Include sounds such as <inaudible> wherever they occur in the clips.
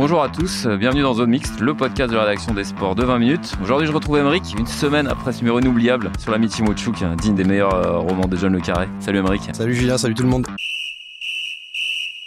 Bonjour à tous, bienvenue dans Zone Mixte, le podcast de la rédaction des sports de 20 minutes. Aujourd'hui, je retrouve Emeric, une semaine après ce numéro inoubliable sur l'amitié Mochuk, digne des meilleurs euh, romans de John Le Carré. Salut Emeric. Salut Julien, salut tout le monde.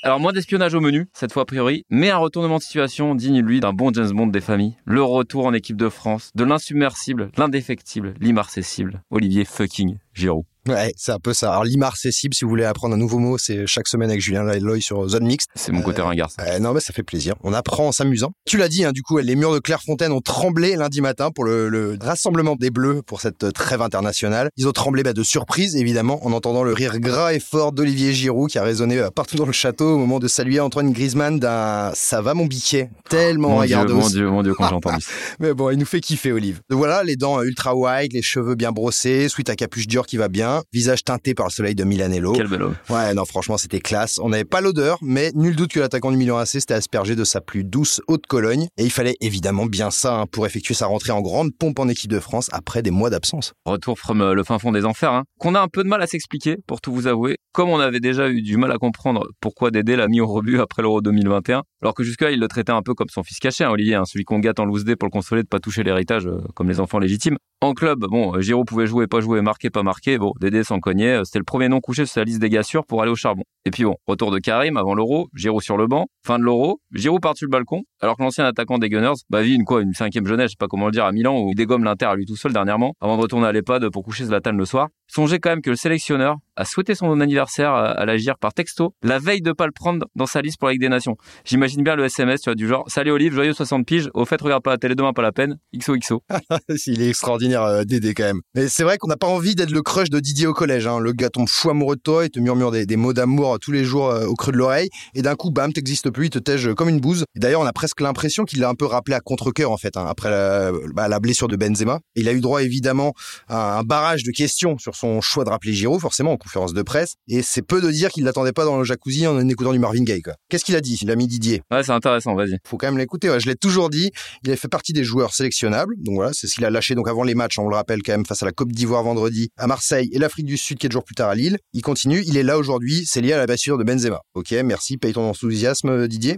Alors, moins d'espionnage au menu, cette fois a priori, mais un retournement de situation digne, lui, d'un bon James Bond des familles. Le retour en équipe de France, de l'insubmersible, l'indéfectible, l'immarcessible, Olivier fucking Giroud. Ouais, c'est un peu ça. Alors l'immarcessible, si vous voulez apprendre un nouveau mot, c'est chaque semaine avec Julien Loy sur Zone Mixte. C'est mon côté Euh, ringard. Euh, non, mais ça fait plaisir. On apprend en s'amusant. Tu l'as dit, hein, du coup, les murs de Clairefontaine ont tremblé lundi matin pour le, le rassemblement des Bleus pour cette trêve internationale. Ils ont tremblé bah, de surprise, évidemment, en entendant le rire gras et fort d'Olivier Giroud qui a résonné euh, partout dans le château au moment de saluer Antoine Griezmann d'un « ça va mon biquet » tellement Mon Dieu, mon Dieu, mon Dieu, quand j'ai entendu ça. Mais bon, il nous fait kiffer, Olive. Donc voilà, les dents ultra wide, les cheveux bien brossés, sweat à capuche Dior qui va bien, visage teinté par le soleil de Milanello. Quel bel homme. Ouais, non, franchement, c'était classe. On n'avait pas l'odeur, mais nul doute que l'attaquant du Milan AC s'était aspergé de sa plus douce haute Cologne. Et il fallait évidemment bien ça hein, pour effectuer sa rentrée en grande pompe en équipe de France après des mois d'absence. Retour from euh, le fin fond des enfers, hein, qu'on a un peu de mal à s'expliquer, pour tout vous avouer, comme on avait déjà eu du mal à comprendre pourquoi Dédé l'a mis au rebut après l'Euro 2021, alors que jusque-là, il le traitait un peu comme son fils caché, hein, Olivier, celui qu'on gâte en loose day pour le consoler de pas toucher l'héritage euh, comme les enfants légitimes. En club, bon, euh, Giroud pouvait jouer, pas jouer, marquer, pas marquer, bon, Dédé s'en cognait, euh, c'était le premier nom couché sur sa liste des gars sûrs pour aller au charbon. Et puis bon, retour de Karim avant l'Euro, Giroud sur le banc, fin de l'Euro, Giroud par-dessus le balcon, alors que l'ancien attaquant des Gunners, bah vit une quoi, une cinquième jeunesse, je sais pas comment le dire, à Milan, où il dégomme l'Inter à lui tout seul dernièrement, avant de retourner à l'EHPAD pour coucher Zlatan le soir. Songez quand même que le sélectionneur a souhaité son anniversaire à, à l'agir par texto, la veille de pas le prendre dans sa liste pour la Ligue des Nations. J'imagine bien le SMS, tu vois, du genre, salut Olive, joyeux 60 piges, au fait, regarde pas la télé demain, pas la peine, XOXO. <laughs> il est extraordinaire, euh, Dédé, quand même. Mais c'est vrai qu'on n'a pas envie d'être le crush de Didier au collège. Hein. Le gars tombe fou amoureux de toi, il te murmure des, mots d'amour tous les jours euh, au creux de l'oreille, et d'un coup, bam, t'existes plus, il te tège comme une bouse. Et d'ailleurs, on a presque l'impression qu'il l'a un peu rappelé à contre-cœur, en fait, hein, après la, bah, la blessure de Benzema. Il a eu droit, évidemment, à un barrage de questions sur son choix de rappeler Giroud, forcément, en conférence de presse. Et c'est peu de dire qu'il l'attendait pas dans le jacuzzi en écoutant du Marvin Gaye, quoi. Qu'est-ce qu'il a dit, l'ami Didier? Ouais, c'est intéressant, vas-y. faut quand même l'écouter. Ouais, je l'ai toujours dit. Il a fait partie des joueurs sélectionnables. Donc voilà, c'est ce qu'il a lâché donc avant les matchs. On le rappelle quand même face à la Côte d'Ivoire vendredi à Marseille et l'Afrique du Sud quelques jours plus tard à Lille. Il continue. Il est là aujourd'hui. C'est lié à la blessure de Benzema. Ok, merci. Paye ton enthousiasme, euh, Didier.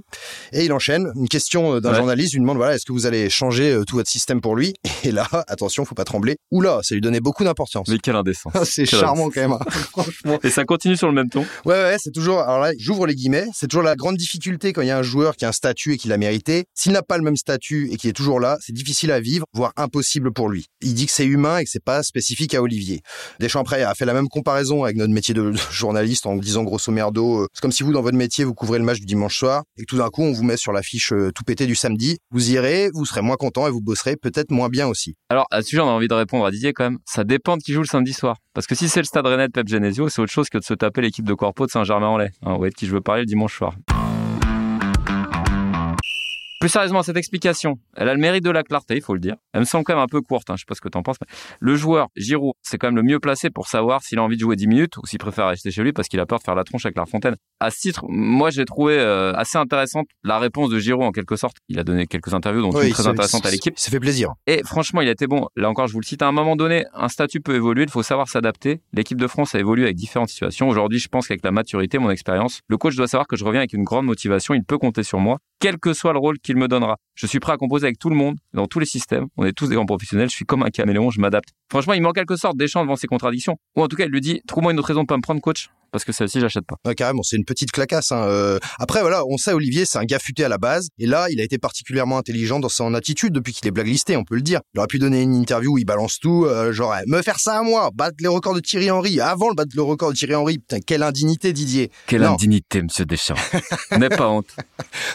Et il enchaîne. Une question euh, d'un Ouais. journaliste lui demande voilà, est-ce que vous allez changer euh, tout votre système pour lui? Et là, attention, faut pas trembler. Oula, ça lui donnait beaucoup d'importance. Mais quelle indécence. <laughs> C'est charmant quand même. hein. <laughs> Franchement. Et ça continue sur le même ton? Ouais, ouais, c'est toujours. Alors là, j'ouvre les guillemets. C'est toujours la grande difficulté quand il y a un joueur qui a un statut et qui l'a mérité. S'il n'a pas le même statut et qui est toujours là, c'est difficile à vivre, voire impossible pour lui. Il dit que c'est humain et que c'est pas spécifique à Olivier. Deschamps après a fait la même comparaison avec notre métier de journaliste en disant grosso merdo, euh, c'est comme si vous dans votre métier vous couvrez le match du dimanche soir et que tout d'un coup on vous met sur l'affiche euh, tout pété du samedi. Vous irez, vous serez moins content et vous bosserez peut-être moins bien aussi. Alors, à ce sujet, on a envie de répondre à Didier quand même. Ça dépend de qui joue le samedi soir. Parce que si c'est le stade rennais de Pep Genesio, c'est autre chose que de se taper l'équipe de Corpo de Saint-Germain-en-Laye. Hein, voyez de qui je veux parler le dimanche soir. Plus sérieusement, cette explication, elle a le mérite de la clarté, il faut le dire. Elle me semble quand même un peu courte, hein, je sais pas ce que t'en penses. Mais le joueur, Giroud, c'est quand même le mieux placé pour savoir s'il a envie de jouer 10 minutes ou s'il préfère rester chez lui parce qu'il a peur de faire la tronche avec la Fontaine. À ce titre, moi j'ai trouvé euh, assez intéressante la réponse de Giroud en quelque sorte. Il a donné quelques interviews, dont une il très intéressante à l'équipe. Ça fait plaisir. Et franchement, il a été bon. Là encore, je vous le cite. À un moment donné, un statut peut évoluer. Il faut savoir s'adapter. L'équipe de France a évolué avec différentes situations. Aujourd'hui, je pense qu'avec la maturité, mon expérience, le coach doit savoir que je reviens avec une grande motivation. Il peut compter sur moi, quel que soit le rôle qu'il me donnera. Je suis prêt à composer avec tout le monde, dans tous les systèmes. On est tous des grands professionnels. Je suis comme un caméléon. Je m'adapte. Franchement, il met en quelque sorte des champs devant ses contradictions. Ou en tout cas, il lui dit, trouve-moi une autre raison de pas me prendre coach. parce que celle-ci, j'achète pas. Ouais, carrément, c'est une petite clacasse. Hein. Euh, après, voilà, on sait, Olivier, c'est un gars futé à la base. Et là, il a été particulièrement intelligent dans son attitude depuis qu'il est blacklisté, on peut le dire. Il aurait pu donner une interview où il balance tout, euh, genre, me faire ça à moi, battre les records de Thierry Henry, avant le battre le record de Thierry Henry. Putain, quelle indignité, Didier. Quelle Non. indignité, monsieur Deschamps. <laughs> N'aie pas honte.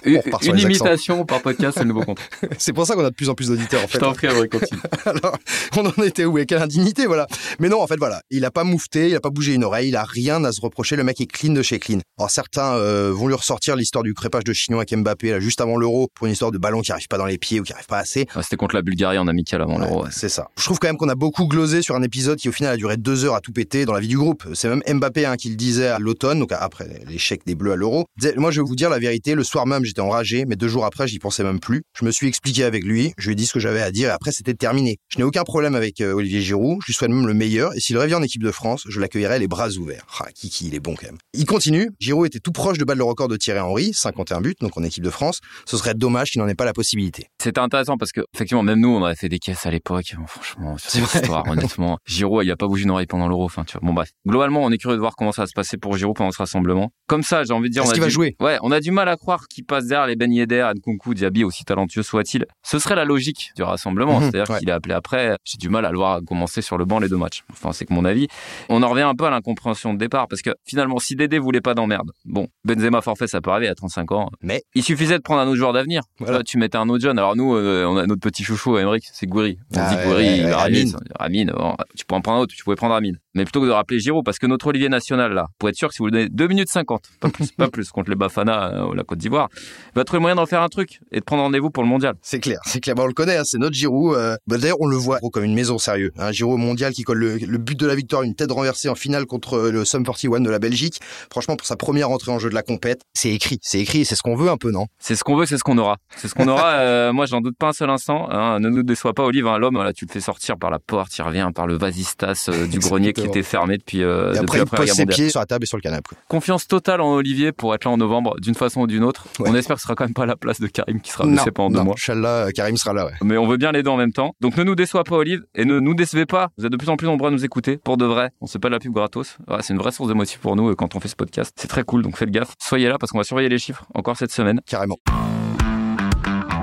Une, une imitation par podcast, nouveau compte. <laughs> C'est pour ça qu'on a de plus en plus d'auditeurs, en Je fait. t'en prie, continue. <laughs> Alors, on en était où et quelle indignité, voilà. Mais non, en fait, voilà, il a pas moufté, il a pas bougé une oreille, il a rien à se reprocher. Le mec est clean de chez clean. Alors certains euh, vont lui ressortir l'histoire du crépage de chignon avec Mbappé là juste avant l'Euro pour une histoire de ballon qui arrive pas dans les pieds ou qui arrive pas assez. Ah, C'était contre la Bulgarie en amical avant l'Euro. Ouais. C'est ça. Je trouve quand même qu'on a beaucoup glosé sur un épisode qui au final a duré deux heures à tout péter dans la vie du groupe. C'est même Mbappé hein, qui le disait à l'automne, donc après l'échec des Bleus à l'Euro. Moi, je vais vous dire la vérité. Le soir même, j'étais enragé, mais deux jours après, j'y pensais même plus. Je me suis expliqué avec lui. Je lui ai dit ce que j'avais à dire et après, c'était terminé. Je n'ai aucun problème avec euh, Olivier Giroud. Je lui souhaite même le meilleur. Et s'il revient en équipe de France, je l'accueillerai les bras ouverts. Ah, Kiki, il est bon quand même. Il continue. Giroud était tout proche de battre le record de Thierry Henry, 51 buts, donc en équipe de France. Ce serait dommage qu'il n'en ait pas la possibilité. C'était intéressant parce que, effectivement, même nous, on aurait fait des caisses à l'époque. Bon, franchement, sur cette vrai. <laughs> histoire, honnêtement. Giroud, il a pas bougé une oreille pendant l'Euro. Enfin, tu vois. Bon, bref. Globalement, on est curieux de voir comment ça va se passer pour Giroud pendant ce rassemblement. Comme ça, j'ai envie de dire, on a qu'il va du- jouer? Ouais, on a du mal à croire qu'il passe derrière les Ben Yedder, Nkunku, Diaby, aussi talentueux soit-il. Ce serait la logique du rassemblement. Mhm, C'est-à-dire ouais. qu'il est appelé après. J'ai du mal à le voir commencer sur le banc les deux matchs. Enfin, c'est que mon avis. On en revient un peu à l'incompréhension de départ parce que finalement, si Dédé voulait pas d'emmerde, bon, Benzema forfait, ça peut arriver à 35 ans. Mais Il suffisait de prendre un autre joueur d'avenir. Voilà. Là, tu mettais un autre jeune. Alors nous, euh, on a notre petit chouchou, Emmerich, c'est Gouiri. On Ah dit ouais, Gouiri, ouais. Amine. Amine, bon, tu pourrais en prendre un autre, tu pouvais prendre Amine. Mais plutôt que de rappeler Giroud, parce que notre Olivier national, là, pour être sûr que si vous lui donnez 2 minutes 50, pas plus, <laughs> pas plus, contre les Bafana euh, ou la Côte d'Ivoire, il va trouver le moyen d'en faire un truc et de prendre rendez-vous pour le mondial. C'est clair, c'est clair. Bah, on le connaît, hein, c'est notre Giroud. euh, bah, D'ailleurs, on le voit comme une maison, sérieux. Un Giroud mondial qui colle le, le but de la victoire, une tête renversée en finale contre euh, le Sum 41 de la Belgique. Franchement, pour sa première entrée en jeu de la compète, c'est écrit, c'est écrit, c'est ce qu'on veut un peu, non? C'est ce qu'on veut, c'est ce qu'on aura. C'est ce qu'on aura. <laughs> euh, moi, j'en doute pas un seul instant. hein. ne nous déçois pas, Olive. hein, L'homme, là, tu le fais sortir par la porte, il revient par le vasistas euh, du <laughs> grenier qui était fermé depuis, euh, Et depuis après, la il Première pose Guerre ses pieds sur la table et sur le canapé. Confiance totale en Olivier pour être là en novembre, d'une façon ou d'une autre. Ouais. On espère que ce sera quand même pas la place de Karim qui sera blessé pendant deux mois. Inch'Allah, euh, Karim sera là, ouais. Mais on veut bien les deux en même temps. Donc ne nous déçois pas, Olive, et ne nous décevez pas. Vous êtes de plus en plus nombreux à nous écouter. Pour de vrai, on se fait pas de la pub gratos. Ouais, c'est une vraie source d'émotif pour nous euh, quand on fait ce podcast. C'est très cool, donc faites gaffe. Soyez là parce qu'on va surveiller les chiffres encore cette semaine. Carrément.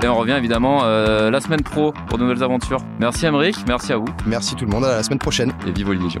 Et on revient évidemment euh, la semaine pro pour de nouvelles aventures. Merci Emmerich, merci à vous, Merci tout le monde, à la semaine prochaine. et vive Olivier